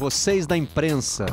Vocês da imprensa.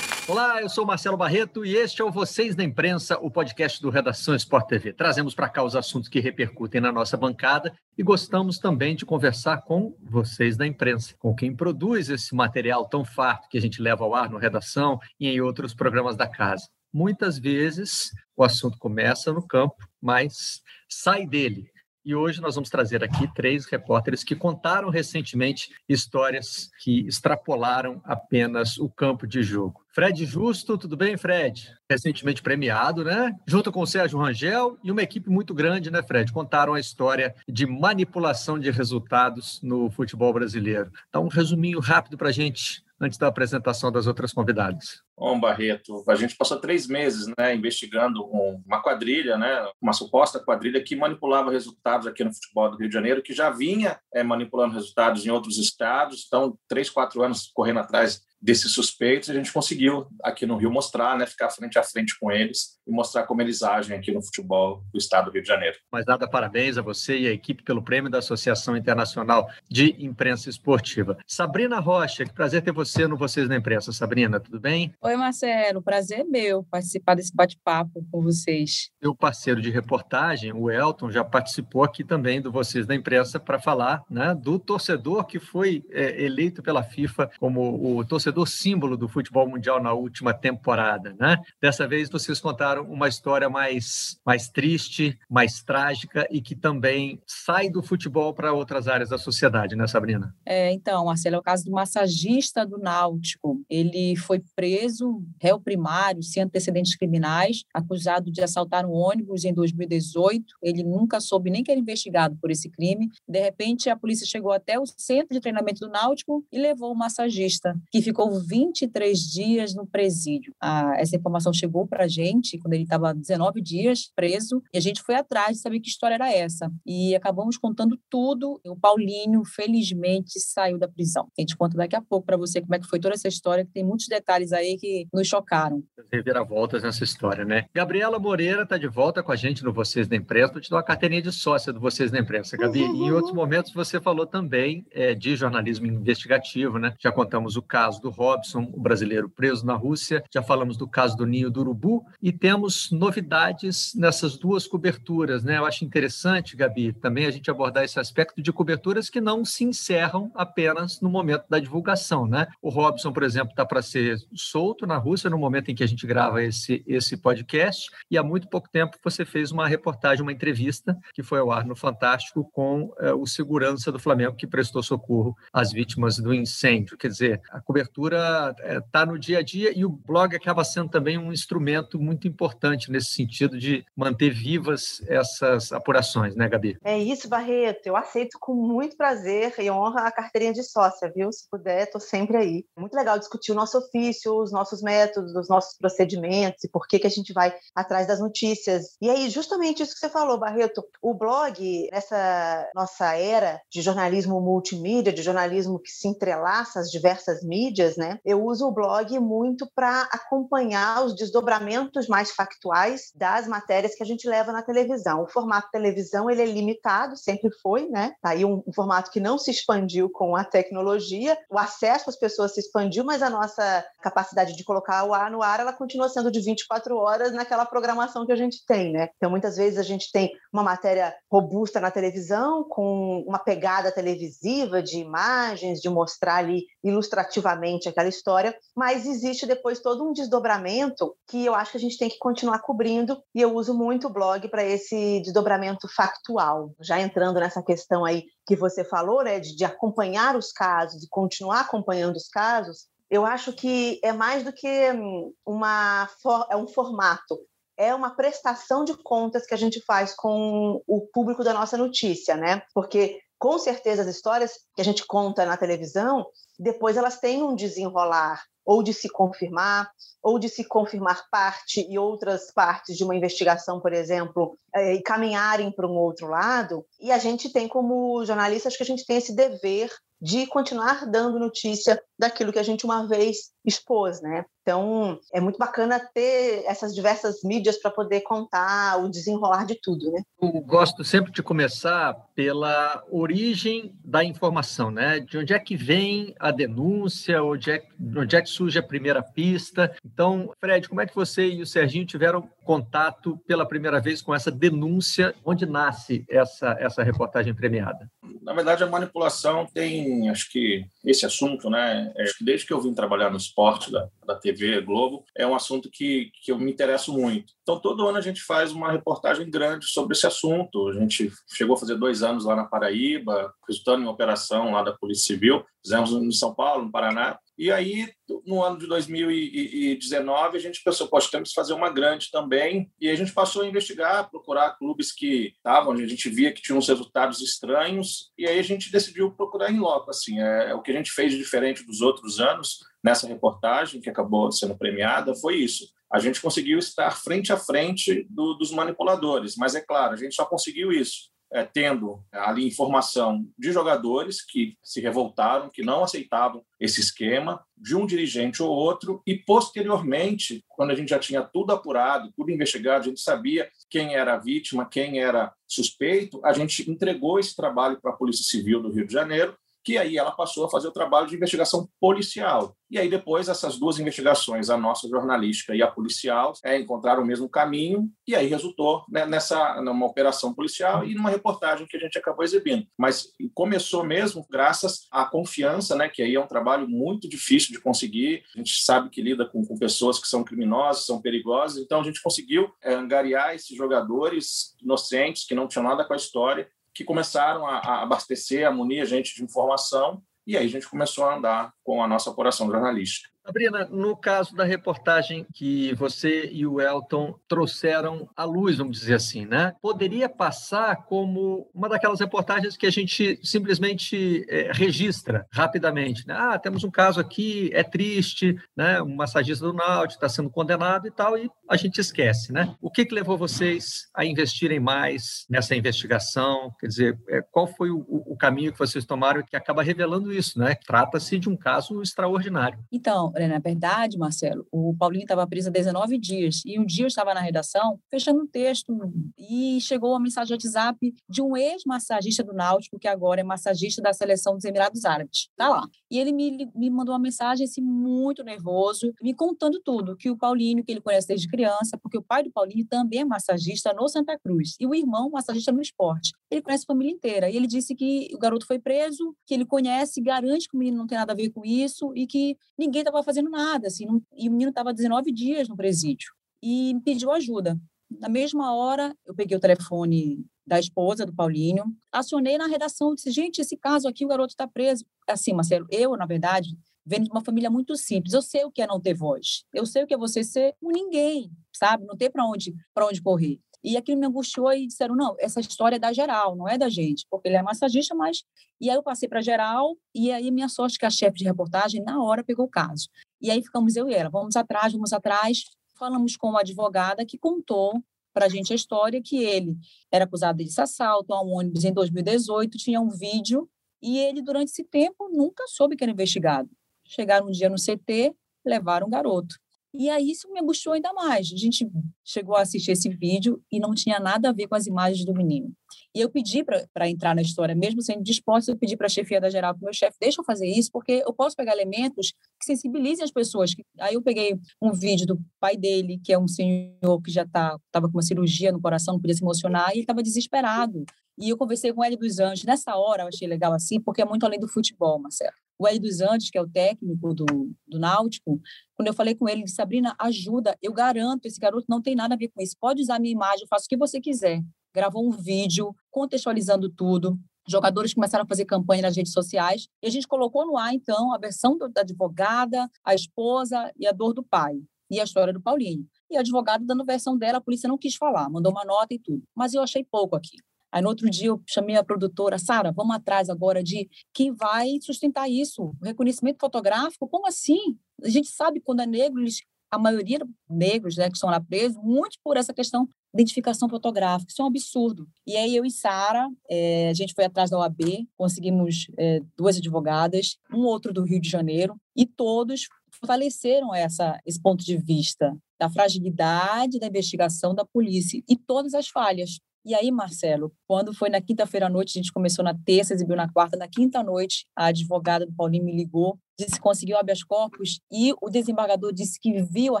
Olá, eu sou Marcelo Barreto e este é o Vocês da Imprensa, o podcast do Redação Sport TV. Trazemos para cá os assuntos que repercutem na nossa bancada e gostamos também de conversar com vocês da imprensa, com quem produz esse material tão farto que a gente leva ao ar no Redação e em outros programas da casa. Muitas vezes o assunto começa no campo, mas sai dele e hoje nós vamos trazer aqui três repórteres que contaram recentemente histórias que extrapolaram apenas o campo de jogo. Fred Justo, tudo bem, Fred? Recentemente premiado, né? Junto com o Sérgio Rangel e uma equipe muito grande, né, Fred? Contaram a história de manipulação de resultados no futebol brasileiro. Dá um resuminho rápido para a gente antes da apresentação das outras convidadas. Bom, Barreto, a gente passou três meses né, investigando uma quadrilha, né, uma suposta quadrilha que manipulava resultados aqui no futebol do Rio de Janeiro, que já vinha é, manipulando resultados em outros estados. Então, três, quatro anos correndo atrás desses suspeitos, a gente conseguiu aqui no Rio mostrar, né, ficar frente a frente com eles e mostrar como eles agem aqui no futebol do estado do Rio de Janeiro. Mais nada, parabéns a você e a equipe pelo prêmio da Associação Internacional de Imprensa Esportiva. Sabrina Rocha, que prazer ter você no Vocês na Imprensa. Sabrina, tudo bem? Oi, Marcelo, prazer é meu participar desse bate-papo com vocês. Meu parceiro de reportagem, o Elton, já participou aqui também do Vocês da Imprensa para falar né, do torcedor que foi é, eleito pela FIFA como o torcedor torcedor símbolo do futebol mundial na última temporada, né? Dessa vez vocês contaram uma história mais, mais triste, mais trágica e que também sai do futebol para outras áreas da sociedade, né, Sabrina? É, então, Marcelo, é o caso do massagista do Náutico. Ele foi preso, réu primário, sem antecedentes criminais, acusado de assaltar um ônibus em 2018. Ele nunca soube nem que era investigado por esse crime. De repente, a polícia chegou até o centro de treinamento do Náutico e levou o massagista, que ficou 23 dias no presídio. Ah, essa informação chegou para a gente quando ele estava 19 dias preso e a gente foi atrás de saber que história era essa. E acabamos contando tudo. O Paulinho, felizmente, saiu da prisão. A gente conta daqui a pouco para você como é que foi toda essa história, que tem muitos detalhes aí que nos chocaram. Reviravoltas nessa história, né? Gabriela Moreira está de volta com a gente no Vocês da Imprensa. Vou te dar uma carteirinha de sócia do Vocês da Imprensa, Gabi. Uhum. E em outros momentos você falou também é, de jornalismo investigativo, né? Já contamos o caso do Robson, o brasileiro preso na Rússia. Já falamos do caso do Ninho do Urubu e temos novidades nessas duas coberturas, né? Eu acho interessante, Gabi, também a gente abordar esse aspecto de coberturas que não se encerram apenas no momento da divulgação, né? O Robson, por exemplo, está para ser solto na Rússia no momento em que a gente grava esse, esse podcast e há muito pouco tempo você fez uma reportagem, uma entrevista que foi ao ar no Fantástico com é, o segurança do Flamengo que prestou socorro às vítimas do incêndio. Quer dizer, a cobertura está é, no dia a dia e o blog acaba sendo também um instrumento muito importante nesse sentido de manter vivas essas apurações, né, Gabi? É isso, Barreto. Eu aceito com muito prazer e honra a carteirinha de sócia, viu? Se puder, estou sempre aí. Muito legal discutir o nosso ofício, os nossos métodos, os nossos procedimentos e por que, que a gente vai atrás das notícias. E aí, justamente isso que você falou, Barreto, o blog, nessa nossa era de jornalismo multimídia, de jornalismo que se entrelaça às diversas mídias, né? Eu uso o blog muito para acompanhar os desdobramentos mais factuais das matérias que a gente leva na televisão. O formato televisão ele é limitado, sempre foi, né? Tá aí um, um formato que não se expandiu com a tecnologia. O acesso às pessoas se expandiu, mas a nossa capacidade de colocar o ar no ar ela continua sendo de 24 horas naquela programação que a gente tem, né? Então muitas vezes a gente tem uma matéria robusta na televisão com uma pegada televisiva de imagens, de mostrar ali ilustrativamente aquela história, mas existe depois todo um desdobramento que eu acho que a gente tem que continuar cobrindo e eu uso muito o blog para esse desdobramento factual. Já entrando nessa questão aí que você falou, né, de, de acompanhar os casos e continuar acompanhando os casos, eu acho que é mais do que hum, uma é um formato, é uma prestação de contas que a gente faz com o público da nossa notícia, né? Porque com certeza as histórias que a gente conta na televisão, depois elas têm um desenrolar ou de se confirmar, ou de se confirmar parte e outras partes de uma investigação, por exemplo, é, e caminharem para um outro lado. E a gente tem, como jornalistas, que a gente tem esse dever de continuar dando notícia daquilo que a gente uma vez expôs, né? Então, é muito bacana ter essas diversas mídias para poder contar o desenrolar de tudo, né? Eu gosto sempre de começar pela origem da informação, né? De onde é que vem a denúncia, onde é, onde é que surge a primeira pista. Então, Fred, como é que você e o Serginho tiveram contato pela primeira vez com essa denúncia? Onde nasce essa, essa reportagem premiada? Na verdade, a manipulação tem, acho que, esse assunto, né? É, desde que eu vim trabalhar no esporte da, da TV Globo, é um assunto que, que eu me interesso muito. Então, todo ano a gente faz uma reportagem grande sobre esse assunto. A gente chegou a fazer dois anos lá na Paraíba, resultando em uma operação lá da Polícia Civil. Fizemos em São Paulo, no Paraná. E aí, no ano de 2019, a gente pensou, poxa, temos que fazer uma grande também. E a gente passou a investigar, procurar clubes que estavam, a gente via que tinham uns resultados estranhos. E aí a gente decidiu procurar em loco. Assim, é, é o que a gente fez de diferente dos outros anos nessa reportagem, que acabou sendo premiada, foi isso a gente conseguiu estar frente a frente do, dos manipuladores. Mas é claro, a gente só conseguiu isso é, tendo ali informação de jogadores que se revoltaram, que não aceitavam esse esquema, de um dirigente ou outro, e posteriormente, quando a gente já tinha tudo apurado, tudo investigado, a gente sabia quem era a vítima, quem era suspeito, a gente entregou esse trabalho para a Polícia Civil do Rio de Janeiro que aí ela passou a fazer o trabalho de investigação policial. E aí depois essas duas investigações, a nossa jornalística e a policial, é, encontraram o mesmo caminho e aí resultou né, nessa numa operação policial e numa reportagem que a gente acabou exibindo. Mas começou mesmo graças à confiança, né, que aí é um trabalho muito difícil de conseguir. A gente sabe que lida com, com pessoas que são criminosas, são perigosas, então a gente conseguiu é, angariar esses jogadores inocentes que não tinham nada com a história que começaram a, a abastecer, a munir a gente de informação, e aí a gente começou a andar com a nossa apuração jornalística. Sabrina, no caso da reportagem que você e o Elton trouxeram à luz, vamos dizer assim, né? Poderia passar como uma daquelas reportagens que a gente simplesmente é, registra rapidamente, né? Ah, temos um caso aqui, é triste, né? Um massagista do Náutico está sendo condenado e tal, e a gente esquece, né? O que, que levou vocês a investirem mais nessa investigação? Quer dizer, é, qual foi o, o caminho que vocês tomaram que acaba revelando isso, né? Trata-se de um caso extraordinário. Então, na verdade, Marcelo, o Paulinho estava preso há 19 dias e um dia eu estava na redação fechando um texto e chegou uma mensagem de WhatsApp de um ex-massagista do Náutico, que agora é massagista da seleção dos Emirados Árabes. Tá lá. E ele me, me mandou uma mensagem assim, muito nervoso, me contando tudo, que o Paulinho, que ele conhece desde criança, porque o pai do Paulinho também é massagista no Santa Cruz e o irmão massagista no esporte. Ele conhece a família inteira. E ele disse que o garoto foi preso, que ele conhece, garante que o menino não tem nada a ver com isso e que ninguém estava fazendo nada, assim, não, e o menino estava 19 dias no presídio e me pediu ajuda. Na mesma hora, eu peguei o telefone da esposa do Paulinho, acionei na redação, disse, gente, esse caso aqui, o garoto está preso. Assim, Marcelo, eu, na verdade, venho de uma família muito simples, eu sei o que é não ter voz, eu sei o que é você ser um ninguém, sabe? Não ter para onde, onde correr. E aquilo me angustiou e disseram: não, essa história é da geral, não é da gente, porque ele é massagista, mas. E aí eu passei para geral, e aí minha sorte que a chefe de reportagem, na hora, pegou o caso. E aí ficamos eu e ela, vamos atrás, vamos atrás. Falamos com uma advogada que contou para a gente a história que ele era acusado de assalto a um ônibus em 2018, tinha um vídeo, e ele, durante esse tempo, nunca soube que era investigado. Chegaram um dia no CT, levaram o garoto. E aí isso me angustiou ainda mais. A gente chegou a assistir esse vídeo e não tinha nada a ver com as imagens do menino. E eu pedi para entrar na história, mesmo sendo disposta, eu pedi para a chefia da geral, para o meu chefe, deixa eu fazer isso, porque eu posso pegar elementos que sensibilizem as pessoas. Aí eu peguei um vídeo do pai dele, que é um senhor que já estava tá, com uma cirurgia no coração, não podia se emocionar, e ele estava desesperado. E eu conversei com Hélio dos Anjos. Nessa hora eu achei legal assim, porque é muito além do futebol, Marcelo. O Hélio dos Anjos, que é o técnico do, do Náutico, quando eu falei com ele, ele disse, Sabrina, ajuda, eu garanto, esse garoto não tem nada a ver com isso. Pode usar minha imagem, eu faço o que você quiser. Gravou um vídeo contextualizando tudo. Jogadores começaram a fazer campanha nas redes sociais. E a gente colocou no ar, então, a versão da advogada, a esposa e a dor do pai. E a história do Paulinho. E a advogada dando versão dela, a polícia não quis falar, mandou uma nota e tudo. Mas eu achei pouco aqui Aí no outro dia eu chamei a produtora, Sara, vamos atrás agora de quem vai sustentar isso, o reconhecimento fotográfico, como assim? A gente sabe quando é negro, eles a maioria negros né, que estão lá presos, muito por essa questão de identificação fotográfica. Isso é um absurdo. E aí eu e Sara, é, a gente foi atrás da OAB, conseguimos é, duas advogadas, um outro do Rio de Janeiro, e todos fortaleceram essa, esse ponto de vista da fragilidade da investigação da polícia e todas as falhas. E aí, Marcelo, quando foi na quinta-feira à noite, a gente começou na terça, exibiu na quarta, na quinta noite, a advogada do Paulinho me ligou, disse que conseguiu habeas corpus e o desembargador disse que viu a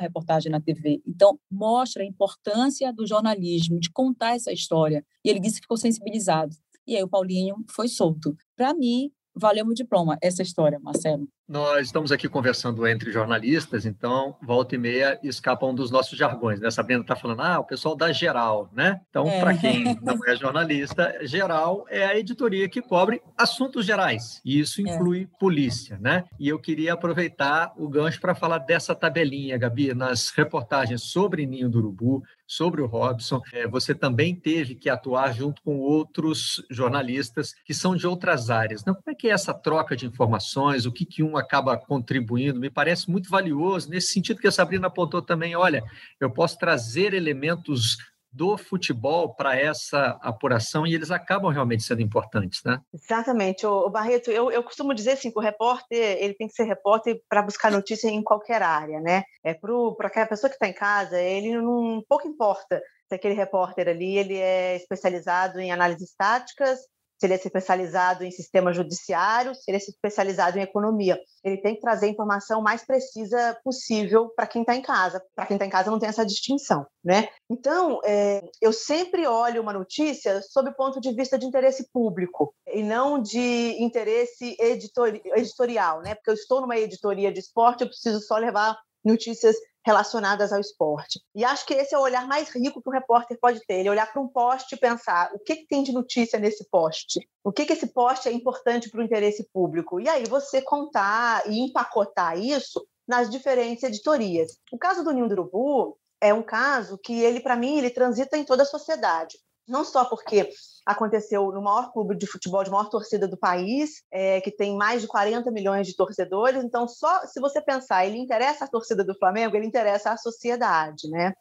reportagem na TV. Então, mostra a importância do jornalismo, de contar essa história. E ele disse que ficou sensibilizado. E aí o Paulinho foi solto. Para mim, valeu o diploma essa história, Marcelo. Nós estamos aqui conversando entre jornalistas, então, volta e meia escapa um dos nossos jargões, né? Sabrina está falando, ah, o pessoal da geral, né? Então, é. para quem não é jornalista, geral é a editoria que cobre assuntos gerais, e isso é. inclui é. polícia, né? E eu queria aproveitar o gancho para falar dessa tabelinha, Gabi, nas reportagens sobre Ninho do Urubu, sobre o Robson. É, você também teve que atuar junto com outros jornalistas que são de outras áreas. Como é que é essa troca de informações? O que, que um acaba contribuindo, me parece muito valioso, nesse sentido que a Sabrina apontou também, olha, eu posso trazer elementos do futebol para essa apuração e eles acabam realmente sendo importantes, né? Exatamente. O, Barreto, eu, eu costumo dizer assim que o repórter ele tem que ser repórter para buscar notícia em qualquer área, né? É para aquela pessoa que está em casa, ele não pouco importa se aquele repórter ali ele é especializado em análises táticas se ele é especializado em sistema judiciário, se ele é especializado em economia. Ele tem que trazer a informação mais precisa possível para quem está em casa. Para quem está em casa não tem essa distinção, né? Então, é, eu sempre olho uma notícia sob o ponto de vista de interesse público e não de interesse editorial, né? Porque eu estou numa editoria de esporte, eu preciso só levar notícias relacionadas ao esporte. E acho que esse é o olhar mais rico que o repórter pode ter, ele olhar para um poste e pensar o que, que, tem de notícia nesse poste, o que, que esse poste é importante para o interesse público, e aí você contar e empacotar isso nas diferentes editorias. O caso do Ninho do Urubu é um caso que ele, para mim, ele transita em toda a sociedade não só porque aconteceu no maior clube de futebol de maior torcida do país, é, que tem mais de 40 milhões de torcedores. Então, só se você pensar, ele interessa a torcida do Flamengo, ele interessa a sociedade, né?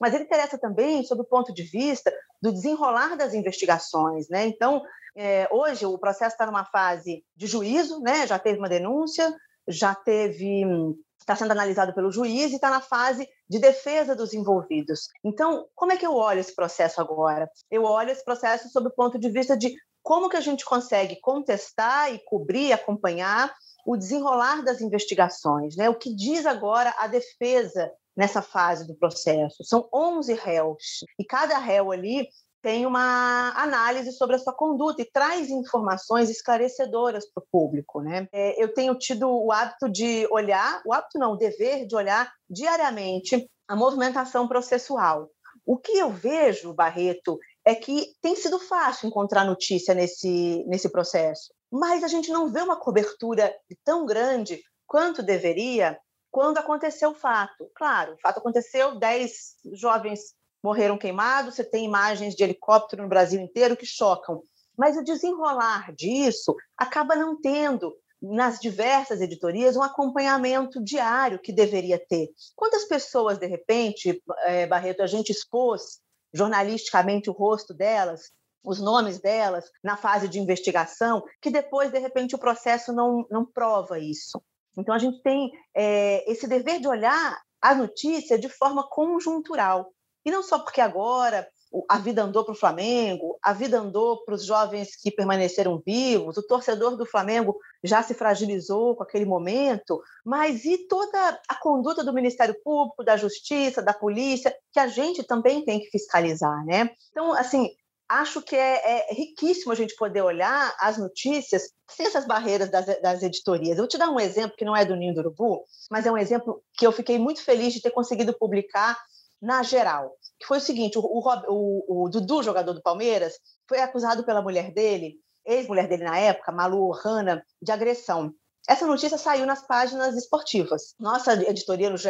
Mas ele interessa também sob o ponto de vista do desenrolar das investigações, né? Então, é, hoje o processo está numa fase de juízo, né? Já teve uma denúncia, já teve está sendo analisado pelo juiz e está na fase de defesa dos envolvidos. Então, como é que eu olho esse processo agora? Eu olho esse processo sob o ponto de vista de como que a gente consegue contestar e cobrir, acompanhar o desenrolar das investigações, né? O que diz agora a defesa nessa fase do processo? São 11 réus e cada réu ali tem uma análise sobre a sua conduta e traz informações esclarecedoras para o público. Né? É, eu tenho tido o hábito de olhar, o hábito não, o dever de olhar diariamente a movimentação processual. O que eu vejo, Barreto, é que tem sido fácil encontrar notícia nesse, nesse processo, mas a gente não vê uma cobertura tão grande quanto deveria quando aconteceu o fato. Claro, o fato aconteceu, 10 jovens morreram queimados, você tem imagens de helicóptero no Brasil inteiro que chocam. Mas o desenrolar disso acaba não tendo nas diversas editorias um acompanhamento diário que deveria ter. Quantas pessoas, de repente, é, Barreto, a gente expôs jornalisticamente o rosto delas, os nomes delas, na fase de investigação, que depois, de repente, o processo não, não prova isso. Então, a gente tem é, esse dever de olhar a notícia de forma conjuntural. E não só porque agora a vida andou para o Flamengo, a vida andou para os jovens que permaneceram vivos, o torcedor do Flamengo já se fragilizou com aquele momento, mas e toda a conduta do Ministério Público, da Justiça, da Polícia, que a gente também tem que fiscalizar, né? Então, assim, acho que é, é riquíssimo a gente poder olhar as notícias sem essas barreiras das, das, editorias. Eu vou te dar um exemplo que não é do Ninho do Urubu, mas é um exemplo que eu fiquei muito feliz de ter conseguido publicar na geral, que foi o seguinte: o, o, o Dudu, jogador do Palmeiras, foi acusado pela mulher dele, ex-mulher dele na época, Malu Hanna, de agressão. essa notícia saiu nas páginas esportivas. Nossa editoria no GE.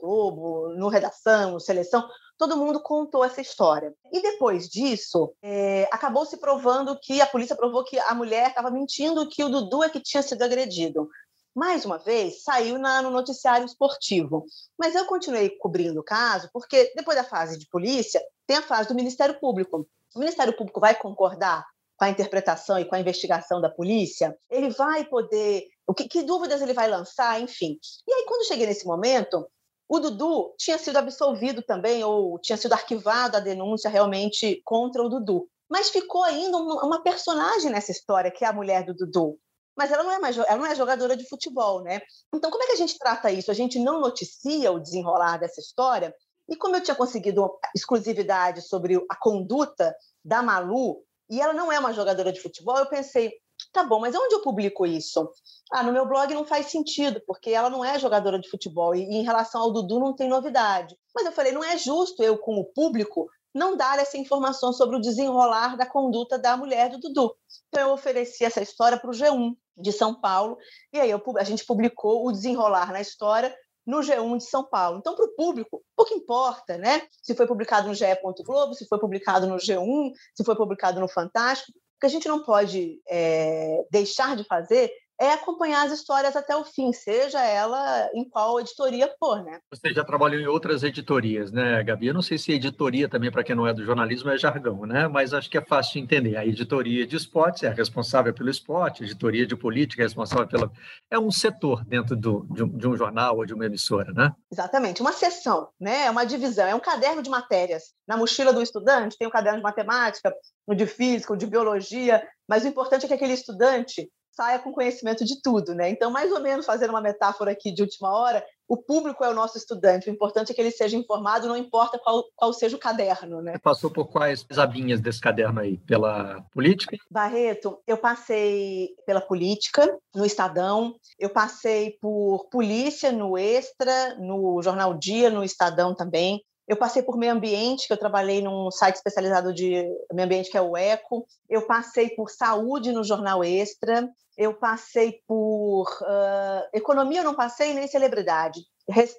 Globo, no Redação, no Seleção, todo mundo contou essa história. E depois disso, é, acabou se provando que a polícia provou que a mulher estava mentindo, que o Dudu é que tinha sido agredido. Mais uma vez, saiu na, no noticiário esportivo. Mas eu continuei cobrindo o caso, porque depois da fase de polícia, tem a fase do Ministério Público. O Ministério Público vai concordar com a interpretação e com a investigação da polícia? Ele vai poder. O que, que dúvidas ele vai lançar? Enfim. E aí, quando cheguei nesse momento, o Dudu tinha sido absolvido também, ou tinha sido arquivada a denúncia realmente contra o Dudu. Mas ficou ainda uma personagem nessa história, que é a mulher do Dudu. Mas ela não é mais, ela não é jogadora de futebol, né? Então, como é que a gente trata isso? A gente não noticia o desenrolar dessa história. E como eu tinha conseguido exclusividade sobre a conduta da Malu e ela não é uma jogadora de futebol, eu pensei, tá bom, mas onde eu publico isso? Ah, no meu blog não faz sentido, porque ela não é jogadora de futebol e, em relação ao Dudu não tem novidade. Mas eu falei, não é justo eu, como público, não dar essa informação sobre o desenrolar da conduta da mulher do Dudu. Então, eu ofereci essa história para o G1 de São Paulo, e aí eu, a gente publicou o desenrolar na história no G1 de São Paulo. Então, para o público, pouco importa, né? Se foi publicado no GE. Globo, se foi publicado no G1, se foi publicado no Fantástico. O que a gente não pode é, deixar de fazer é acompanhar as histórias até o fim, seja ela em qual editoria for, né? Você já trabalhou em outras editorias, né, Gabi? Eu não sei se editoria também, para quem não é do jornalismo, é jargão, né? Mas acho que é fácil de entender. A editoria de esportes é responsável pelo esporte, a editoria de política é responsável pela... É um setor dentro do, de, um, de um jornal ou de uma emissora, né? Exatamente, uma seção, né? É uma divisão, é um caderno de matérias. Na mochila do estudante tem o um caderno de matemática, no de física, o de biologia, mas o importante é que aquele estudante saia com conhecimento de tudo, né? Então, mais ou menos fazendo uma metáfora aqui de última hora, o público é o nosso estudante. O importante é que ele seja informado, não importa qual, qual seja o caderno, né? Você passou por quais abinhas desse caderno aí? Pela política? Barreto, eu passei pela política no Estadão, eu passei por polícia no Extra, no Jornal Dia, no Estadão também. Eu passei por meio ambiente, que eu trabalhei num site especializado de meio ambiente, que é o ECO. Eu passei por saúde no Jornal Extra eu passei por uh, economia, eu não passei nem celebridade.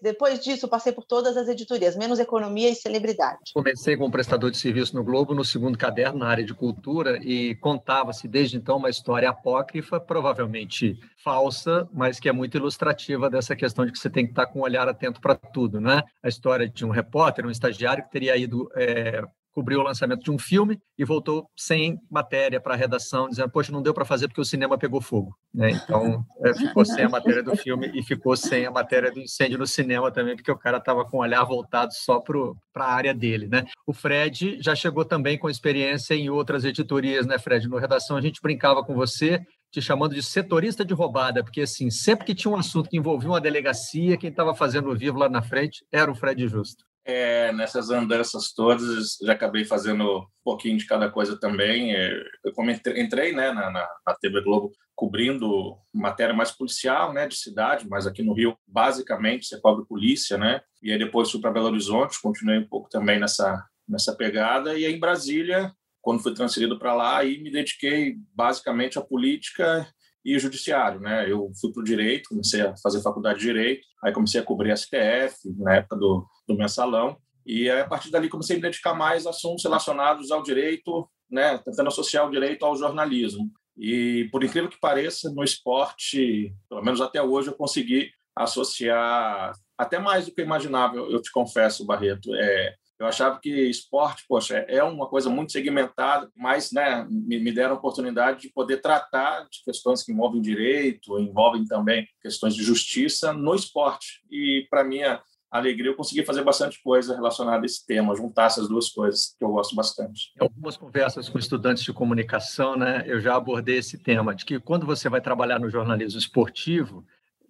Depois disso, passei por todas as editorias, menos economia e celebridade. Comecei como prestador de serviço no Globo, no segundo caderno, na área de cultura, e contava-se desde então uma história apócrifa, provavelmente falsa, mas que é muito ilustrativa dessa questão de que você tem que estar com um olhar atento para tudo, né? A história de um repórter, um estagiário que teria ido é, cobriu o lançamento de um filme e voltou sem matéria para a redação, dizendo, poxa, não deu para fazer porque o cinema pegou fogo. Né? Então, é, ficou sem a matéria do filme e ficou sem a matéria do incêndio no cinema também, porque o cara estava com o olhar voltado só para a área dele. Né? O Fred já chegou também com experiência em outras editorias, né, Fred? No Redação a gente brincava com você, te chamando de setorista de roubada, porque assim, sempre que tinha um assunto que envolvia uma delegacia, quem estava fazendo o vivo lá na frente era o Fred Justo é, nessas andanças todas, já acabei fazendo um pouquinho de cada coisa também. É, eu entrei né, na, na, TV Globo cobrindo matéria mais policial, né, de cidade, mas aqui no Rio, basicamente, você cobre polícia, né? E aí depois fui para Belo Horizonte, continuei um pouco também nessa, nessa pegada. E aí em Brasília, quando fui transferido para lá, aí me dediquei basicamente à política e o judiciário, né? Eu fui para o direito, comecei a fazer faculdade de direito, aí comecei a cobrir STF na época do, do mensalão e a partir dali comecei a me dedicar mais a assuntos relacionados ao direito, né? Tentando associar o direito ao jornalismo. E por incrível que pareça, no esporte, pelo menos até hoje, eu consegui associar até mais do que eu imaginava. Eu te confesso, Barreto, é eu achava que esporte, poxa, é uma coisa muito segmentada, mas né, me, me deram a oportunidade de poder tratar de questões que envolvem direito, envolvem também questões de justiça no esporte. E, para minha alegria, eu consegui fazer bastante coisa relacionada a esse tema, juntar essas duas coisas que eu gosto bastante. Em algumas conversas com estudantes de comunicação, né, eu já abordei esse tema, de que quando você vai trabalhar no jornalismo esportivo,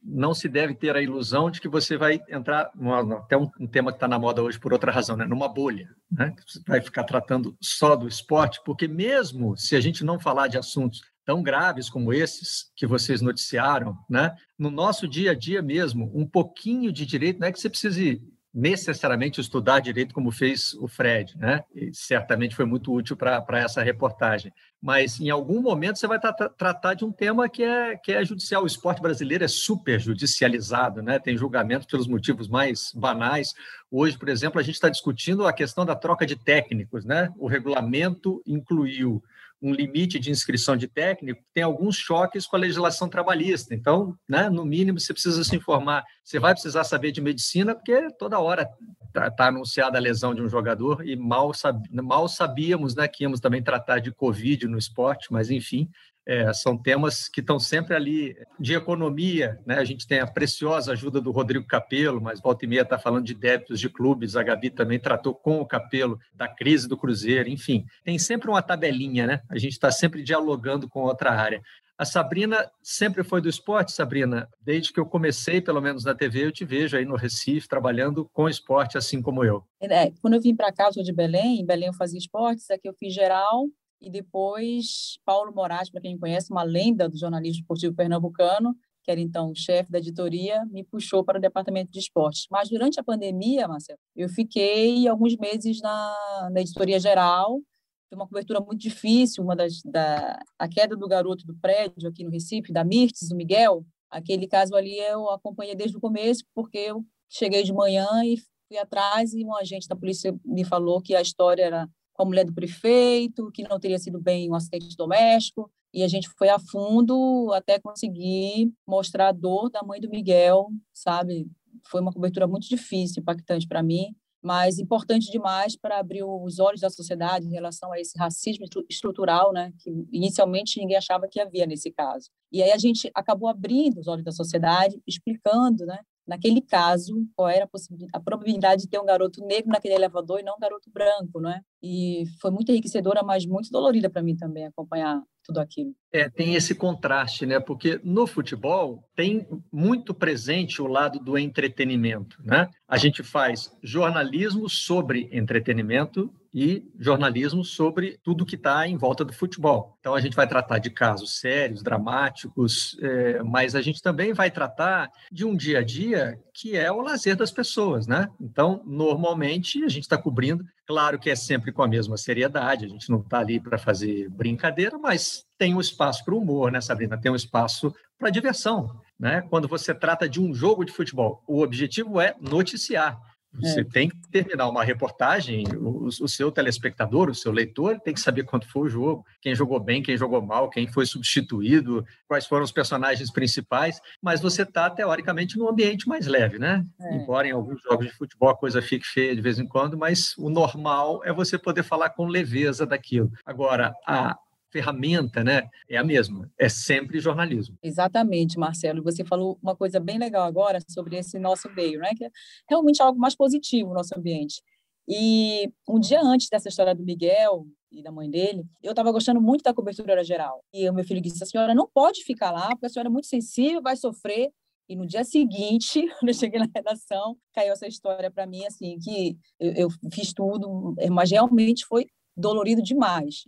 não se deve ter a ilusão de que você vai entrar, numa, até um, um, tema que está na moda hoje por outra razão, né? numa bolha, né? você vai ficar tratando só do esporte, porque mesmo se a gente não falar de assuntos tão graves como esses que vocês noticiaram, né? no nosso dia a dia mesmo, um pouquinho de direito, não é que você precise necessariamente estudar direito como fez o Fred, né? E certamente foi muito útil para essa reportagem. Mas em algum momento você vai tra tratar de um tema que é, que é judicial. O esporte brasileiro é super judicializado, né? Tem julgamentos pelos motivos mais banais. Hoje, por exemplo, a gente está discutindo a questão da troca de técnicos, né? O regulamento incluiu um limite de inscrição de técnico, tem alguns choques com a legislação trabalhista. Então, né, no mínimo, você precisa se informar. Você vai precisar saber de medicina, porque toda hora está tá anunciada a lesão de um jogador e mal, sab, mal sabíamos né, que íamos também tratar de Covid no esporte, mas enfim, é, são temas que estão sempre ali de economia, né? A gente tem a preciosa ajuda do Rodrigo Capelo, mas volta e meia está falando de débitos de clubes. A Gabi também tratou com o Capelo da crise do Cruzeiro, enfim, tem sempre uma tabelinha, né? A gente está sempre dialogando com outra área. A Sabrina sempre foi do esporte, Sabrina. Desde que eu comecei, pelo menos na TV, eu te vejo aí no Recife, trabalhando com esporte, assim como eu. É, quando eu vim para cá, eu sou de Belém, em Belém eu fazia esportes, aqui eu fiz geral, e depois Paulo Moraes, para quem conhece, uma lenda do jornalismo esportivo pernambucano, que era então o chefe da editoria, me puxou para o departamento de esportes. Mas durante a pandemia, Marcelo, eu fiquei alguns meses na, na editoria geral, foi uma cobertura muito difícil, uma das da a queda do garoto do prédio aqui no Recife, da Mirtes, o Miguel. Aquele caso ali eu acompanhei desde o começo, porque eu cheguei de manhã e fui atrás e um agente da polícia me falou que a história era com a mulher do prefeito, que não teria sido bem um acidente doméstico, e a gente foi a fundo até conseguir mostrar a dor da mãe do Miguel, sabe? Foi uma cobertura muito difícil, impactante para mim, mas importante demais para abrir os olhos da sociedade em relação a esse racismo estrutural, né, que inicialmente ninguém achava que havia nesse caso. E aí a gente acabou abrindo os olhos da sociedade, explicando, né, naquele caso, qual era a, a, probabilidade de ter um garoto negro naquele elevador e não um garoto branco, não é? E foi muito enriquecedora, mas muito dolorida para mim também acompanhar tudo aquilo. É, tem esse contraste, né? Porque no futebol tem muito presente o lado do entretenimento, né? A gente faz jornalismo sobre entretenimento e jornalismo sobre tudo que está em volta do futebol. Então, a gente vai tratar de casos sérios, dramáticos, é, mas a gente também vai tratar de um dia a dia que é o lazer das pessoas, né? Então, normalmente, a gente está cobrindo, claro que é sempre com a mesma seriedade, a gente não está ali para fazer brincadeira, mas tem um espaço para o humor, né, Sabrina? Tem um espaço para diversão, né? Quando você trata de um jogo de futebol, o objetivo é noticiar. Você é. tem que terminar uma reportagem, o, o, seu telespectador, o seu leitor, tem que saber quanto foi o jogo, quem jogou bem, quem jogou mal, quem foi substituído, quais foram os personagens principais, mas você está, teoricamente, num ambiente mais leve, né? É. Embora em alguns jogos de futebol a coisa fique feia de vez em quando, mas o normal é você poder falar com leveza daquilo. Agora, a, ferramenta, né, é a mesma, é sempre jornalismo. Exatamente, Marcelo. Você falou uma coisa bem legal agora sobre esse nosso meio, né, que é realmente algo mais positivo no nosso ambiente. E um dia antes dessa história do Miguel e da mãe dele, eu estava gostando muito da cobertura geral. E o meu filho disse: a senhora não pode ficar lá, porque a senhora é muito sensível, vai sofrer. E no dia seguinte, quando eu cheguei na redação, caiu essa história para mim, assim, que eu, eu, fiz tudo, mas realmente foi dolorido demais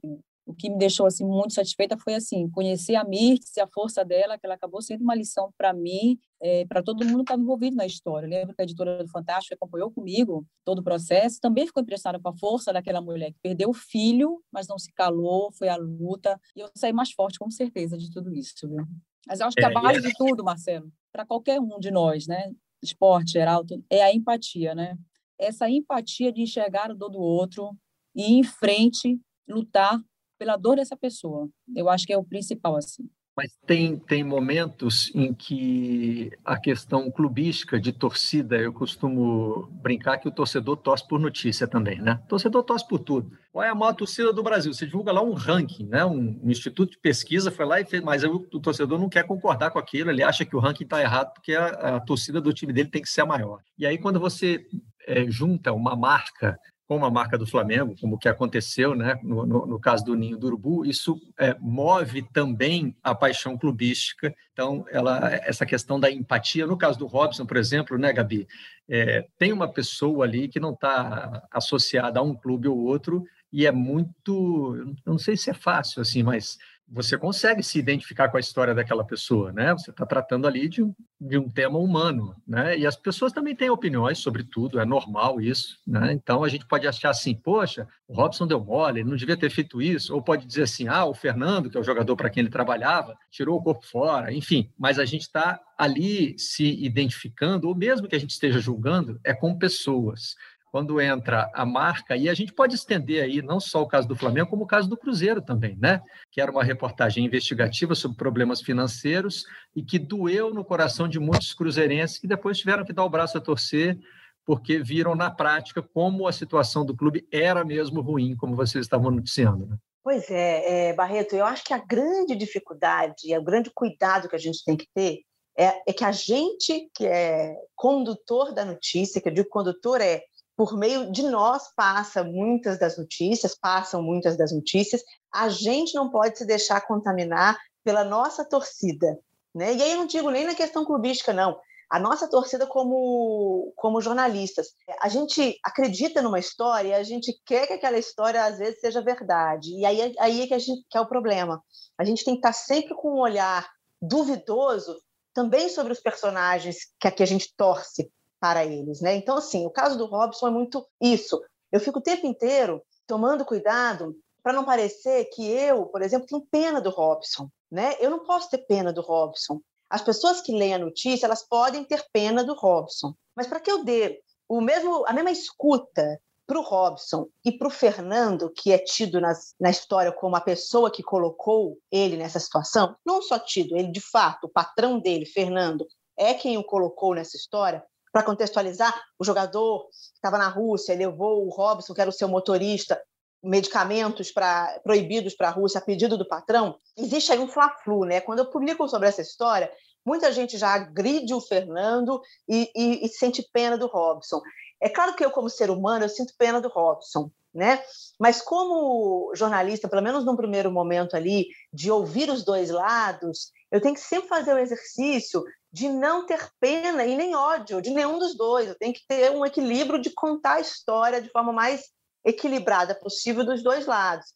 o que me deixou assim muito satisfeita foi assim conhecer a Mirtz e a força dela, que ela acabou sendo uma lição para mim, é, para todo mundo que estava envolvido na história. Eu lembro que a editora do Fantástico acompanhou comigo todo o processo, também ficou impressionada com a força daquela mulher que perdeu o filho, mas não se calou, foi à luta, e eu saí mais forte, com certeza, de tudo isso, viu? Mas eu acho que a é, base de tudo, Marcelo, para qualquer um de nós, né, esporte geral, é a empatia, né? Essa empatia de enxergar o dor do outro e ir em frente, lutar pela dor dessa pessoa. Eu acho que é o principal, assim. Mas tem, tem momentos em que a questão clubística de torcida, eu costumo brincar que o torcedor torce por notícia também, né? O torcedor torce por tudo. Qual é a maior torcida do Brasil? Você divulga lá um ranking, né? Um, um instituto de pesquisa foi lá e fez, mas o, o, torcedor não quer concordar com aquilo, ele acha que o ranking está errado porque a, a, torcida do time dele tem que ser a maior. E aí, quando você é, junta uma marca como a marca do Flamengo, como que aconteceu né, no, no, no caso do Ninho do Urubu, isso é, move também a paixão clubística. Então, ela, essa questão da empatia, no caso do Robson, por exemplo, né, Gabi, é, tem uma pessoa ali que não está associada a um clube ou outro, e é muito, eu não sei se é fácil assim, mas você consegue se identificar com a história daquela pessoa, né? Você está tratando ali de um, de um tema humano, né? E as pessoas também têm opiniões sobre tudo, é normal isso, né? Então a gente pode achar assim, poxa, o Robson deu mole, ele não devia ter feito isso, ou pode dizer assim, ah, o Fernando, que é o jogador para quem ele trabalhava, tirou o corpo fora, enfim. Mas a gente está ali se identificando, ou mesmo que a gente esteja julgando, é com pessoas quando entra a marca, e a gente pode estender aí não só o caso do Flamengo, como o caso do Cruzeiro também, né? Que era uma reportagem investigativa sobre problemas financeiros e que doeu no coração de muitos cruzeirenses que depois tiveram que dar o braço a torcer porque viram na prática como a situação do clube era mesmo ruim, como vocês estavam noticiando. Né? Pois é, é, Barreto, eu acho que a grande dificuldade, o grande cuidado que a gente tem que ter é, é que a gente, que é condutor da notícia, que eu digo condutor é por meio de nós passa muitas das notícias, passam muitas das notícias. A gente não pode se deixar contaminar pela nossa torcida, né? E aí eu não digo nem na questão clubística, não. A nossa torcida como como jornalistas, a gente acredita numa história, a gente quer que aquela história às vezes seja verdade. E aí aí é que a gente é o problema. A gente tem que estar sempre com um olhar duvidoso também sobre os personagens que aqui a gente torce para eles, né? Então, assim, o caso do Robson é muito isso. Eu fico o tempo inteiro tomando cuidado para não parecer que eu, por exemplo, tenho pena do Robson, né? Eu não posso ter pena do Robson. As pessoas que leem a notícia, elas podem ter pena do Robson, mas para que eu dê o mesmo, a mesma escuta para o Robson e para o Fernando, que é tido nas, na história como a pessoa que colocou ele nessa situação, não só tido, ele de fato, o patrão dele, Fernando, é quem o colocou nessa história, para contextualizar, o jogador estava na Rússia, levou o Robson, que era o seu motorista, medicamentos pra, proibidos para a Rússia a pedido do patrão. Existe aí um fla-flu, né? Quando eu publico sobre essa história, muita gente já agride o Fernando e, e, e sente pena do Robson. É claro que eu, como ser humano, eu sinto pena do Robson, né? Mas como jornalista, pelo menos num primeiro momento ali, de ouvir os dois lados, eu tenho que sempre fazer o exercício de não ter pena e nem ódio de nenhum dos dois. Eu tenho que ter um equilíbrio de contar a história de forma mais equilibrada possível dos dois lados.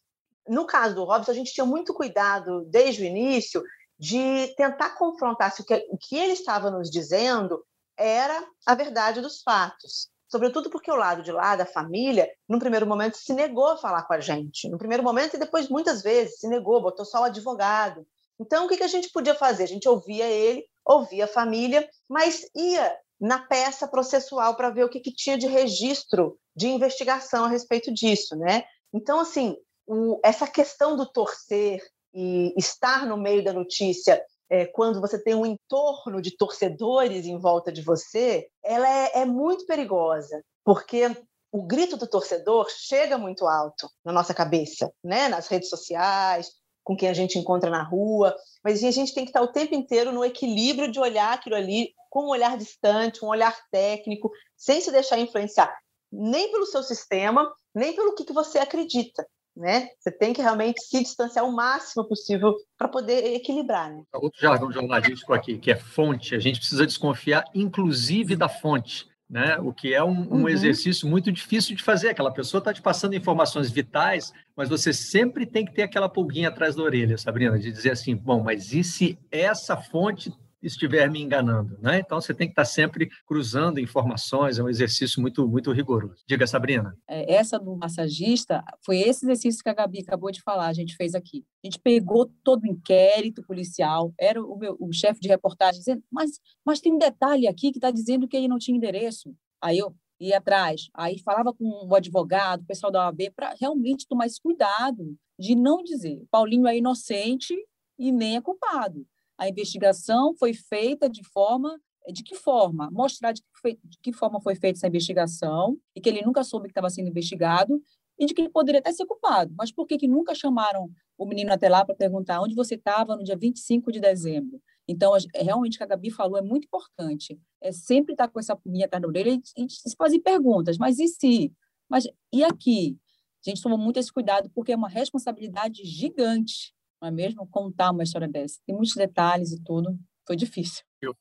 No caso do Robson, a gente tinha muito cuidado desde o início de tentar confrontar se o que, o que ele estava nos dizendo era a verdade dos fatos. Sobretudo porque o lado de lá da família, no primeiro momento, se negou a falar com a gente. No primeiro momento e depois, muitas vezes, se negou, botou só o advogado. Então, o que a gente podia fazer? A gente ouvia ele ouvia a família, mas ia na peça processual para ver o que, que, tinha de registro de investigação a respeito disso, né? Então, assim, o, essa questão do torcer e estar no meio da notícia é, quando você tem um entorno de torcedores em volta de você, ela é, é muito perigosa, porque o grito do torcedor chega muito alto na nossa cabeça, né? Nas redes sociais, com quem a gente encontra na rua, mas a gente tem que estar o tempo inteiro no equilíbrio de olhar aquilo ali com um olhar distante, um olhar técnico, sem se deixar influenciar nem pelo seu sistema, nem pelo que, que você acredita. Né? Você tem que realmente se distanciar o máximo possível para poder equilibrar. Né? Outro jargão jornalístico aqui, que é fonte, a gente precisa desconfiar, inclusive, da fonte né? o que é um, um uhum. exercício muito difícil de fazer. Aquela pessoa está te passando informações vitais, mas você sempre tem que ter aquela pulguinha atrás da orelha, Sabrina, de dizer assim: bom, mas e se essa fonte estiver me enganando, né? Então você tem que estar sempre cruzando informações, é um exercício muito muito rigoroso. Diga, Sabrina. É, essa do massagista foi esse exercício que a Gabi acabou de falar, a gente fez aqui. A gente pegou todo o inquérito policial, era o, meu, o chefe de reportagem dizendo, mas, mas tem um detalhe aqui que está dizendo que ele não tinha endereço. Aí eu ia atrás, aí falava com o advogado, o pessoal da OAB, para realmente tomar esse cuidado de não dizer Paulinho é inocente e nem é culpado a investigação foi feita de forma de que forma? Mostrar de que, foi, de que forma foi feita essa investigação e que ele nunca soube que estava sendo investigado e de que ele poderia até ser culpado. Mas por que, que nunca chamaram o menino até lá para perguntar onde você estava no dia 25 de dezembro? Então, é, realmente, o que a Gabi falou é muito importante. É sempre estar com essa pulguinha atrás da orelha e, e fazer perguntas. Mas e se? Mas e aqui? A gente toma muito esse cuidado porque é uma responsabilidade gigante não é mesmo? Contar uma história dessa. Tem muitos detalhes e tudo. Foi difícil. O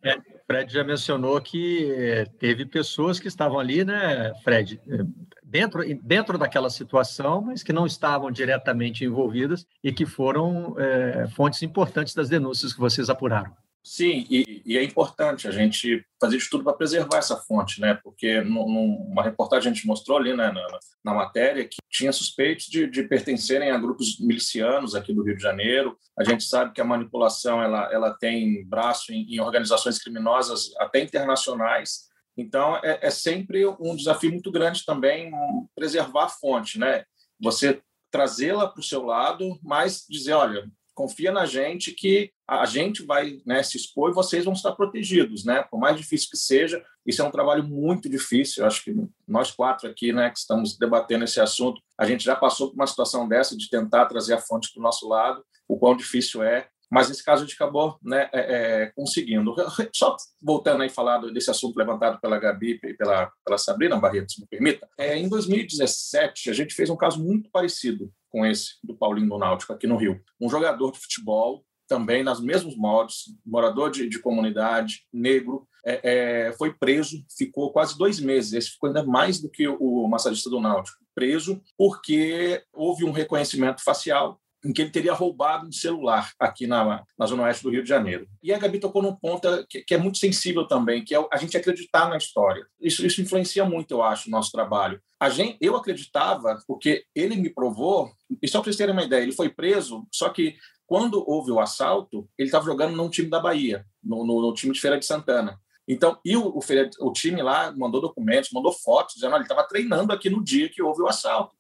Fred já mencionou que eh, teve pessoas que estavam ali, né, Fred, eh, dentro, dentro daquela situação, mas que não estavam diretamente envolvidas e que foram é, fontes importantes das denúncias que vocês apuraram. Sim, e, e, é importante a gente fazer de tudo para preservar essa fonte, né? Porque numa reportagem a gente mostrou ali né, na, na matéria que tinha suspeitos de, de, pertencerem a grupos milicianos aqui do Rio de Janeiro. A gente sabe que a manipulação ela, ela tem braço em, em organizações criminosas até internacionais. Então é, é sempre um desafio muito grande também preservar a fonte, né? Você trazê-la para o seu lado, mas dizer, olha, confia na gente que a gente vai né, se expor e vocês vão estar protegidos, né? Por mais difícil que seja, isso é um trabalho muito difícil. Eu acho que nós quatro aqui, né, que estamos debatendo esse assunto, a gente já passou por uma situação dessa de tentar trazer a fonte para o nosso lado, o quão difícil é. Mas nesse caso a gente acabou né, é, é, conseguindo. Só voltando aí falar desse assunto levantado pela Gabi e pela, pela Sabrina Barreto, se me permita, é, em 2017 a gente fez um caso muito parecido com esse do Paulinho do Náutico aqui no Rio. Um jogador de futebol, também nas mesmos modos, morador de, de comunidade, negro, é, é, foi preso, ficou quase dois meses. Esse ficou ainda mais do que o, o massagista do Náutico. Preso porque houve um reconhecimento facial em que ele teria roubado um celular aqui na, na Zona Oeste do Rio de Janeiro. E a Gabi tocou num ponto que, que é muito sensível também, que é a gente acreditar na história. Isso, isso influencia muito, eu acho, o nosso trabalho. A gente, eu acreditava, porque ele me provou, e só para vocês terem uma ideia, ele foi preso, só que quando houve o assalto, ele estava jogando num time da Bahia, no, no, no, time de Feira de Santana. Então, e o, o, o time lá mandou documentos, mandou fotos, dizendo que ele estava treinando aqui no dia que houve o assalto.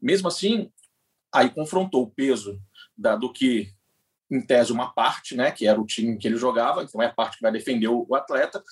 Mesmo assim, Aí confrontou o peso da, do que, em tese, uma parte, né, que era o time que ele jogava, então é a parte que vai defender o, o atleta,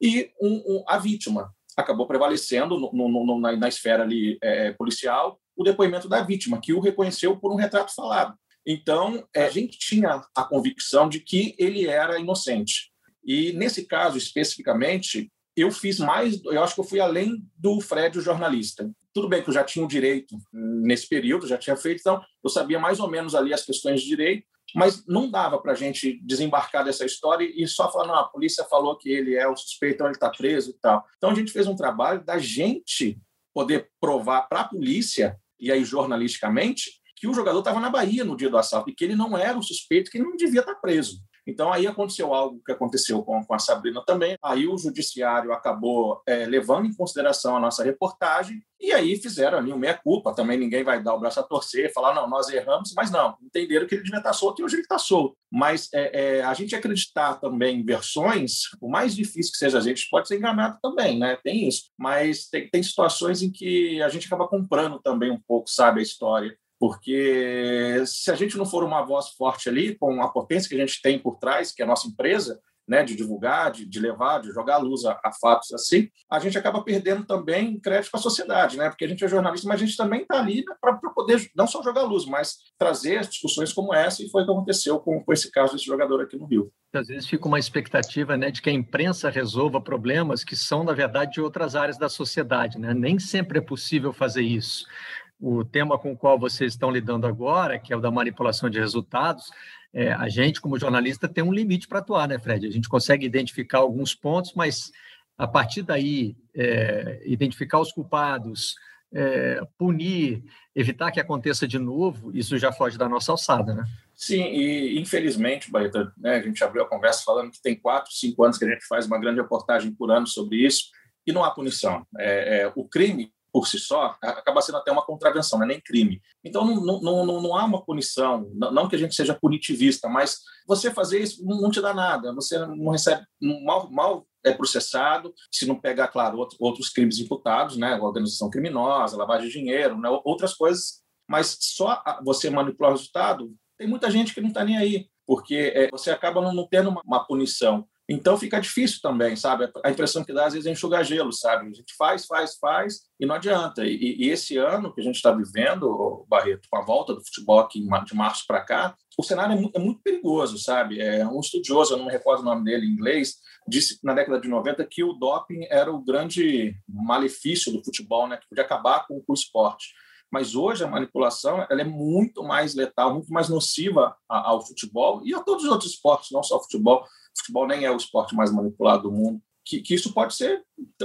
e um, um, a vítima. Acabou prevalecendo no, no, no, na, na, esfera ali, é, policial o depoimento da vítima, que o reconheceu por um retrato falado. Então, é, a gente tinha a convicção de que ele era inocente. E, nesse caso, especificamente, eu fiz mais, eu acho que eu fui além do Fred, o jornalista. Tudo bem que eu já tinha o direito nesse período, já tinha feito, então eu sabia mais ou menos ali as questões de direito, mas não dava para a gente desembarcar dessa história e só falar, não, a polícia falou que ele é o suspeito, então ele está preso e tal. Então a gente fez um trabalho da gente poder provar para a polícia, e aí jornalisticamente, que o jogador estava na Bahia no dia do assalto e que ele não era o suspeito, que ele não devia estar tá preso. Então, aí aconteceu algo que aconteceu com, com a Sabrina também. Aí o judiciário acabou é, levando em consideração a nossa reportagem e aí fizeram ali o meia-culpa. Também ninguém vai dar o braço a torcer, falar, não, nós erramos, mas não, entenderam que ele devia estar solto e hoje ele está solto. Mas é, é, a gente acreditar também em versões, o mais difícil que seja a gente, pode ser enganado também, né? Tem isso. Mas tem, tem situações em que a gente acaba comprando também um pouco, sabe, a história porque se a gente não for uma voz forte ali, com a potência que a gente tem por trás, que é a nossa empresa, né, de divulgar, de, de levar, de jogar luz a, a, fatos assim, a gente acaba perdendo também crédito para a sociedade, né? Porque a gente é jornalista, mas a gente também está ali para poder não só jogar luz, mas trazer discussões como essa, e foi o que aconteceu com, com esse caso desse jogador aqui no Rio. Às vezes fica uma expectativa né, de que a imprensa resolva problemas que são, na verdade, de outras áreas da sociedade. Né? Nem sempre é possível fazer isso o tema com o qual vocês estão lidando agora, que é o da manipulação de resultados, é, a gente, como jornalista, tem um limite para atuar, né, Fred? A gente consegue identificar alguns pontos, mas a partir daí, é, identificar os culpados, é, punir, evitar que aconteça de novo, isso já foge da nossa alçada, né? Sim, e infelizmente, Barreto, né, a gente abriu a conversa falando que tem quatro, cinco anos que a gente faz uma grande reportagem por ano sobre isso, e não há punição. É, é, o crime por si só, acaba sendo até uma contravenção, não é nem crime. Então, não, não, não, não há uma punição, não que a gente seja punitivista, mas você fazer isso não te dá nada, você não recebe, mal, mal é processado, se não pegar, claro, outro, outros crimes imputados, né, organização criminosa, lavagem de dinheiro, né, outras coisas, mas só você manipular o resultado, tem muita gente que não está nem aí, porque é, você acaba não tendo uma punição. Então fica difícil também, sabe? A impressão que dá às vezes é enxugar gelo, sabe? A gente faz, faz, faz e não adianta. E, e esse ano que a gente está vivendo, Barreto, com a volta do futebol aqui de março para cá, o cenário é muito, é muito, perigoso, sabe? É um estudioso, eu não me recordo o nome dele em inglês, disse na década de 90 que o doping era o grande malefício do futebol, né? Que podia acabar com, o esporte. Mas hoje a manipulação ela é muito mais letal, muito mais nociva ao futebol e a todos os outros esportes, não só ao futebol futebol nem é o esporte mais manipulado do mundo, que, que isso pode ser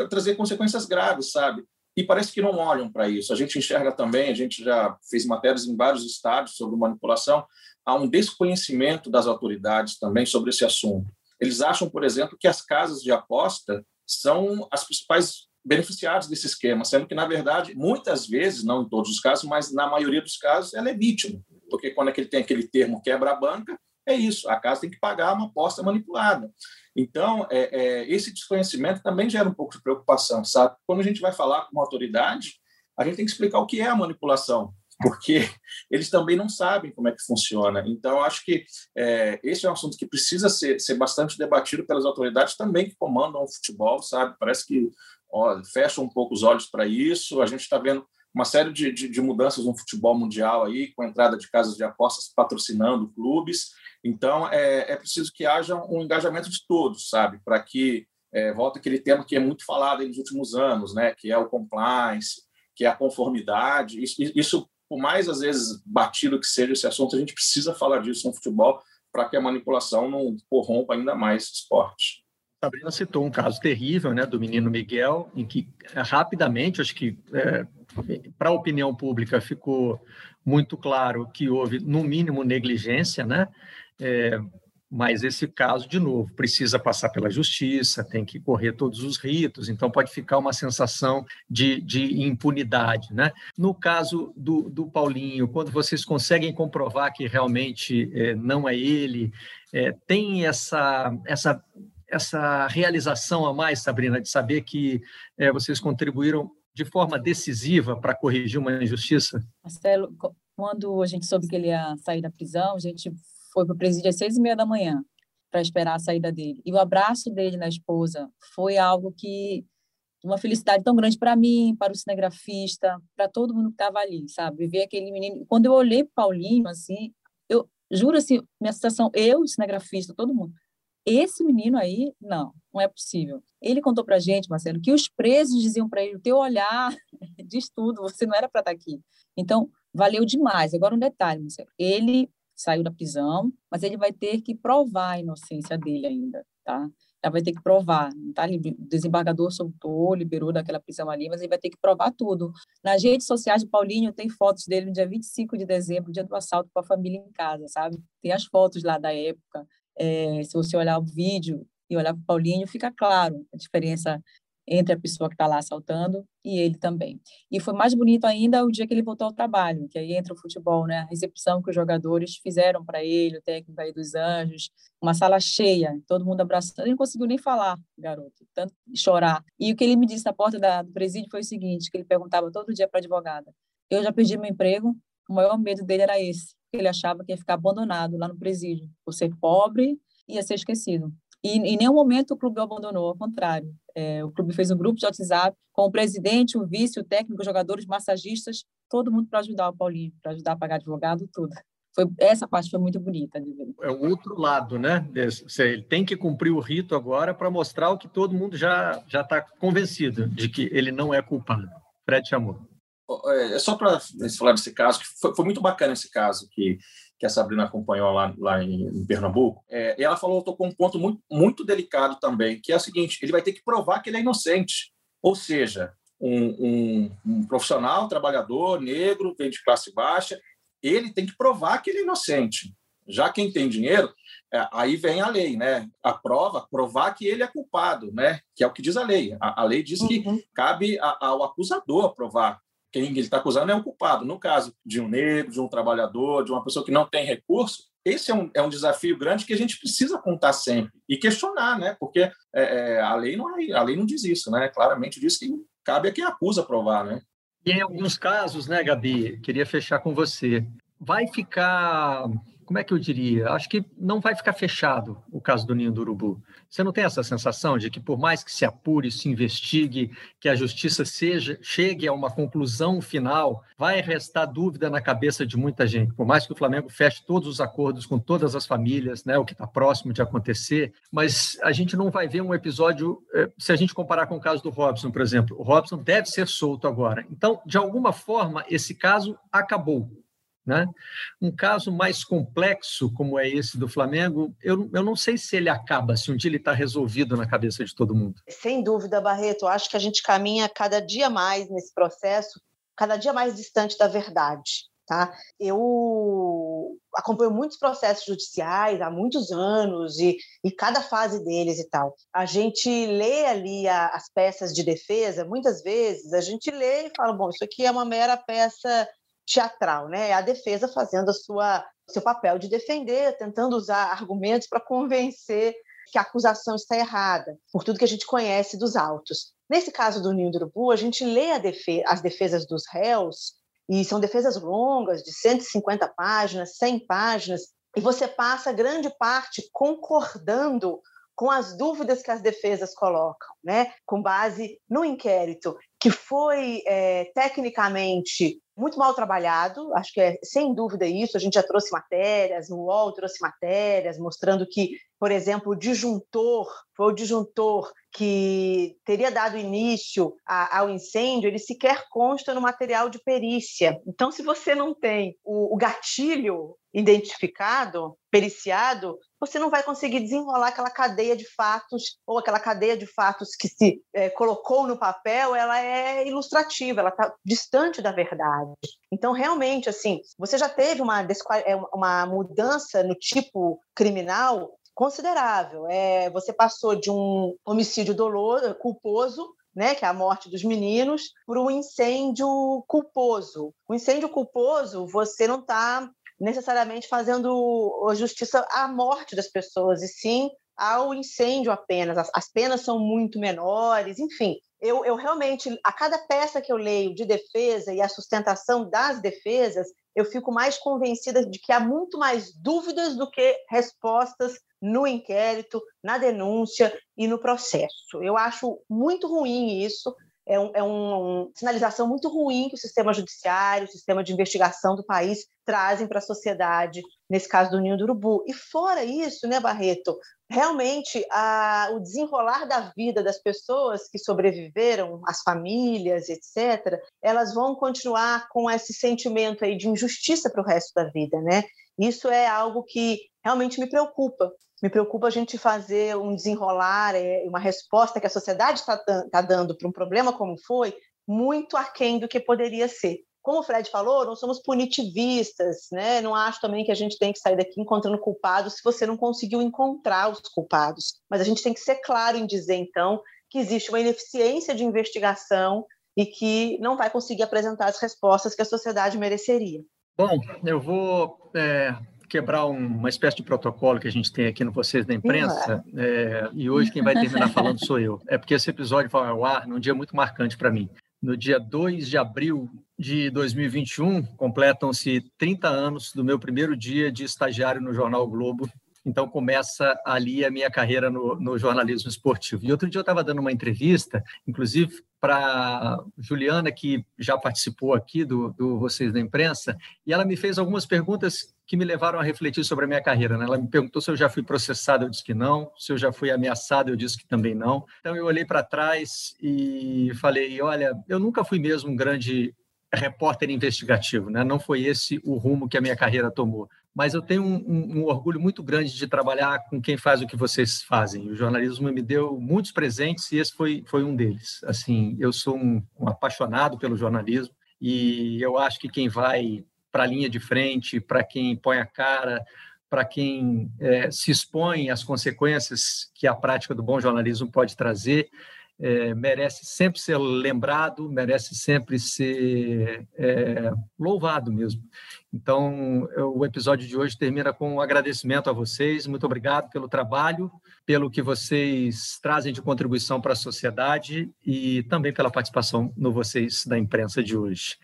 trazer consequências graves, sabe? e parece que não olham para isso. A gente enxerga também, a gente já fez matérias em vários estados sobre manipulação, há um desconhecimento das autoridades também sobre esse assunto. Eles acham, por exemplo, que as casas de aposta são as principais beneficiados desse esquema, sendo que, na verdade, muitas vezes, não em todos os casos, mas na maioria dos casos, ela é vítima. Porque quando é ele tem aquele termo quebra-banca, é isso, a casa tem que pagar uma aposta manipulada. Então, é, é, esse desconhecimento também gera um pouco de preocupação, sabe? Quando a gente vai falar com uma autoridade, a gente tem que explicar o que é a manipulação, porque eles também não sabem como é que funciona. Então, acho que é, esse é um assunto que precisa ser, ser bastante debatido pelas autoridades também que comandam o futebol, sabe? Parece que ó, fecham um pouco os olhos para isso. A gente está vendo uma série de, de, de, mudanças no futebol mundial aí, com a entrada de casas de apostas patrocinando clubes. Então, é, é preciso que haja um engajamento de todos, sabe? Para que é, volta aquele tema que é muito falado nos últimos anos, né? Que é o compliance, que é a conformidade. Isso, isso, por mais às vezes batido que seja esse assunto, a gente precisa falar disso no futebol para que a manipulação não corrompa ainda mais o esporte. Sabrina citou um caso terrível, né, do menino Miguel, em que é, rapidamente, acho que é, para a opinião pública ficou muito claro que houve, no mínimo, negligência, né? É, mas esse caso, de novo, precisa passar pela justiça, tem que correr todos os ritos, então pode ficar uma sensação de, de impunidade. Né? No caso do, do Paulinho, quando vocês conseguem comprovar que realmente é, não é ele, é, tem essa, essa, essa realização a mais, Sabrina, de saber que é, vocês contribuíram de forma decisiva para corrigir uma injustiça? Marcelo, quando a gente soube que ele ia sair da prisão, a gente foi para o presídio às seis e meia da manhã para esperar a saída dele. E o abraço dele na esposa foi algo que uma felicidade tão grande para mim, para o cinegrafista, para todo mundo que estava ali, sabe? Ver aquele menino. Quando eu olhei para Paulinho, assim, eu juro assim, minha sensação, eu, cinegrafista, todo mundo, esse menino aí, não, não é possível. Ele contou para gente, Marcelo, que os presos diziam para ele: o teu olhar diz tudo, você não era para estar tá aqui. Então, valeu demais. Agora, um detalhe, Marcelo: ele saiu da prisão, mas ele vai ter que provar a inocência dele ainda, tá? Ele vai ter que provar, tá? O desembargador soltou, liberou daquela prisão ali, mas ele vai ter que provar tudo. Nas redes sociais do Paulinho tem fotos dele no dia 25 de dezembro, dia do assalto com a família em casa, sabe? Tem as fotos lá da época. É, se você olhar o vídeo e olhar para o Paulinho, fica claro a diferença entre a pessoa que está lá assaltando e ele também. E foi mais bonito ainda o dia que ele voltou ao trabalho, que aí entra o futebol, né? A recepção que os jogadores fizeram para ele, o técnico aí dos Anjos, uma sala cheia, todo mundo abraçando. Ele não conseguiu nem falar, garoto, tanto chorar. E o que ele me disse na porta da, do presídio foi o seguinte, que ele perguntava todo dia para a advogada: "Eu já perdi meu emprego, o maior medo dele era esse, que ele achava que ia ficar abandonado lá no presídio, por ser pobre, ia ser esquecido. E em nenhum momento o clube o abandonou, ao contrário. É, o clube fez um grupo de WhatsApp com o presidente, o vice, o técnico, os jogadores, massagistas, todo mundo para ajudar o Paulinho, para ajudar a pagar advogado, tudo. Foi, essa parte foi muito bonita de ver. É o outro lado, né? Ele tem que cumprir o rito agora para mostrar o que todo mundo já já está convencido de que ele não é culpado. Fred chamou. É, é só para falar desse caso, que foi, foi, muito bacana esse caso que, que a Sabrina acompanhou lá, lá em, em Pernambuco. É, e ela falou, tocou um ponto muito, muito delicado também, que é o seguinte: ele vai ter que provar que ele é inocente. Ou seja, um, um, um profissional, trabalhador, negro, vem de classe baixa, ele tem que provar que ele é inocente. Já quem tem dinheiro, é, aí vem a lei, né? A prova, provar que ele é culpado, né? Que é o que diz a lei. A, a lei diz uhum. que cabe a, ao acusador provar quem ele está acusando é o culpado. No caso de um negro, de um trabalhador, de uma pessoa que não tem recurso, esse é um, é um desafio grande que a gente precisa contar sempre e questionar, né? Porque é, é, a, lei não é, a lei não diz isso, né? Claramente diz que cabe a quem acusa provar, né? E em alguns casos, né, Gabi, queria fechar com você, vai ficar como é que eu diria? Acho que não vai ficar fechado o caso do Ninho do Urubu. Você não tem essa sensação de que, por mais que se apure, se investigue, que a justiça seja, chegue a uma conclusão final, vai restar dúvida na cabeça de muita gente. Por mais que o Flamengo feche todos os acordos com todas as famílias, né, o que está próximo de acontecer, mas a gente não vai ver um episódio, eh, se a gente comparar com o caso do Robson, por exemplo. O Robson deve ser solto agora. Então, de alguma forma, esse caso acabou Né? Um caso mais complexo, como é esse do Flamengo, eu, eu não sei se ele acaba, se um dia ele está resolvido na cabeça de todo mundo. Sem dúvida, Barreto. Acho que a gente caminha cada dia mais nesse processo, cada dia mais distante da verdade. Tá? Eu acompanho muitos processos judiciais há muitos anos e, e cada fase deles e tal. A gente lê ali a, as peças de defesa, muitas vezes a gente lê e fala, bom, isso aqui é uma mera peça teatral, né? É a defesa fazendo a sua seu papel de defender, tentando usar argumentos para convencer que a acusação está errada, por tudo que a gente conhece dos autos. Nesse caso do Ninho do Urubu, a gente lê defe as defesas dos réus, e são defesas longas, de 150 páginas, 100 páginas, e você passa grande parte concordando com as dúvidas que as defesas colocam, né? com base no inquérito, que foi é, tecnicamente muito mal trabalhado, acho que é sem dúvida isso. A gente já trouxe matérias, o UOL trouxe matérias mostrando que, por exemplo, o disjuntor foi o disjuntor que teria dado início a, ao incêndio, ele sequer consta no material de perícia. Então, se você não tem o, o gatilho identificado, periciado, você não vai conseguir desenrolar aquela cadeia de fatos ou aquela cadeia de fatos que se é, colocou no papel, ela é ilustrativa, ela está distante da verdade. Então, realmente, assim, você já teve uma, é, uma mudança no tipo criminal considerável. É, você passou de um homicídio doloso, culposo, né, que é a morte dos meninos, para um incêndio culposo. O incêndio culposo, você não está necessariamente fazendo justiça à morte das pessoas, e sim ao incêndio apenas. As, as penas são muito menores, enfim. Eu, eu realmente, a cada peça que eu leio de defesa e a sustentação das defesas, eu fico mais convencida de que há muito mais dúvidas do que respostas no inquérito, na denúncia e no processo. Eu acho muito ruim isso, é, um, é uma sinalização muito ruim que o sistema judiciário, o sistema de investigação do país trazem para a sociedade, nesse caso do Ninho do Urubu. E fora isso, né, Barreto, realmente a, o desenrolar da vida das pessoas que sobreviveram, as famílias, etc., elas vão continuar com esse sentimento aí de injustiça para o resto da vida, né? Isso é algo que realmente me preocupa. Me preocupa a gente fazer um desenrolar, é, uma resposta que a sociedade está tá dando para um problema como foi, muito aquém do que poderia ser. Como o Fred falou, não somos punitivistas, né? Não acho também que a gente tem que sair daqui encontrando culpados se você não conseguiu encontrar os culpados. Mas a gente tem que ser claro em dizer, então, que existe uma ineficiência de investigação e que não vai conseguir apresentar as respostas que a sociedade mereceria. Bom, eu vou é, quebrar uma espécie de protocolo que a gente tem aqui no Vocês da Imprensa, é, e hoje quem vai terminar falando sou eu. É porque esse episódio vai ao ar num dia muito marcante para mim. No dia 2 de abril de 2021, completam-se 30 anos do meu primeiro dia de estagiário no Jornal Globo. Então começa ali a minha carreira no, no jornalismo esportivo. E outro dia eu estava dando uma entrevista, inclusive para Juliana, que já participou aqui do, do Vocês da Imprensa, e ela me fez algumas perguntas que me levaram a refletir sobre a minha carreira. Né? Ela me perguntou se eu já fui processado, eu disse que não. Se eu já fui ameaçado, eu disse que também não. Então eu olhei para trás e falei: olha, eu nunca fui mesmo um grande repórter investigativo, né? Não foi esse o rumo que a minha carreira tomou. Mas eu tenho um, um, um, orgulho muito grande de trabalhar com quem faz o que vocês fazem. O jornalismo me deu muitos presentes e esse foi, foi um deles. Assim, eu sou um, um apaixonado pelo jornalismo e eu acho que quem vai para a linha de frente, para quem põe a cara, para quem é, se expõe às consequências que a prática do bom jornalismo pode trazer, é, merece sempre ser lembrado, merece sempre ser é, louvado mesmo. Então, o episódio de hoje termina com um agradecimento a vocês. Muito obrigado pelo trabalho, pelo que vocês trazem de contribuição para a sociedade e também pela participação no Vocês da Imprensa de hoje.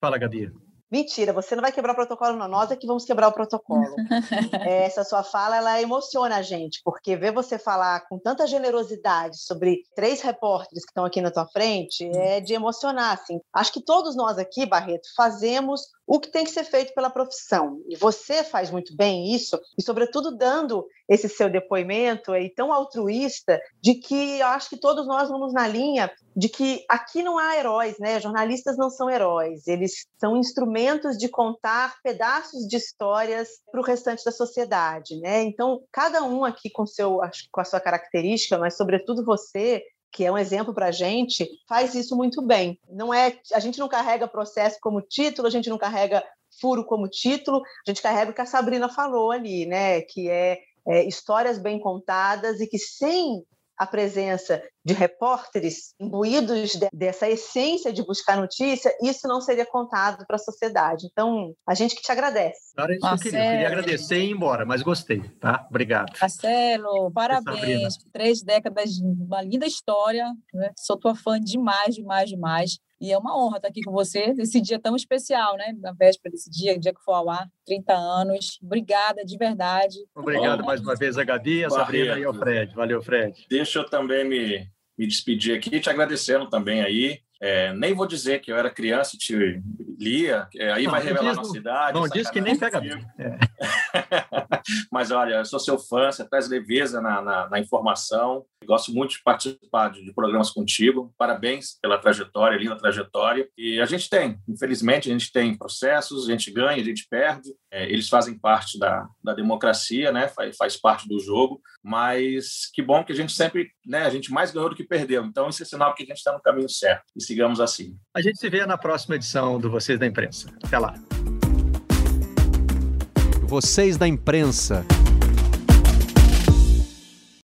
Fala, Gabi. Mentira, você não vai quebrar o protocolo, não. Nós é que vamos quebrar o protocolo. Essa sua fala, ela emociona a gente, porque ver você falar com tanta generosidade sobre três repórteres que estão aqui na tua frente é de emocionar, assim. Acho que todos nós aqui, Barreto, fazemos o que tem que ser feito pela profissão. E você faz muito bem isso, e sobretudo dando esse seu depoimento aí tão altruísta de que eu acho que todos nós vamos na linha de que aqui não há heróis, né? Jornalistas não são heróis, eles são instrumentos de contar pedaços de histórias para o restante da sociedade, né? Então, cada um aqui com seu com a sua característica, mas sobretudo você que é um exemplo para a gente, faz isso muito bem. Não é, a gente não carrega processo como título, a gente não carrega furo como título, a gente carrega o que a Sabrina falou ali, né? Que é, é histórias bem contadas e que sem a presença de repórteres imbuídos de, dessa essência de buscar notícia, isso não seria contado para a sociedade. Então, a gente que te agradece. Era isso que eu queria. Eu queria agradecer e ir embora, mas gostei, tá? Obrigado. Marcelo, parabéns. Três décadas de uma linda história. Né? Sou tua fã demais, demais, demais. E é uma honra estar aqui com você nesse dia tão especial, né? Na véspera desse dia, dia que for ao ar, 30 anos. Obrigada, de verdade. Obrigado mais uma vez a Gabi, a Sabrina e ao Fred. Valeu, Fred. Deixa eu também me, me despedir aqui, te agradecendo também aí é, nem vou dizer que eu era criança e te lia, é, aí não, vai revelar a nossa idade. Não diz que nem pega bem. É. Mas olha, eu sou seu fã, você traz leveza na, na, na informação. Gosto muito de participar de, de, programas contigo. Parabéns pela trajetória, linda trajetória. E a gente tem, infelizmente, a gente tem processos, a gente ganha, a gente perde. É, eles fazem parte da, da democracia, né? Faz, faz parte do jogo. Mas que bom que a gente sempre, né? A gente mais ganhou do que perdeu. Então, isso é sinal que a gente está no caminho certo sigamos assim. A gente se vê na próxima edição do Vocês da Imprensa. Até lá. Vocês da Imprensa.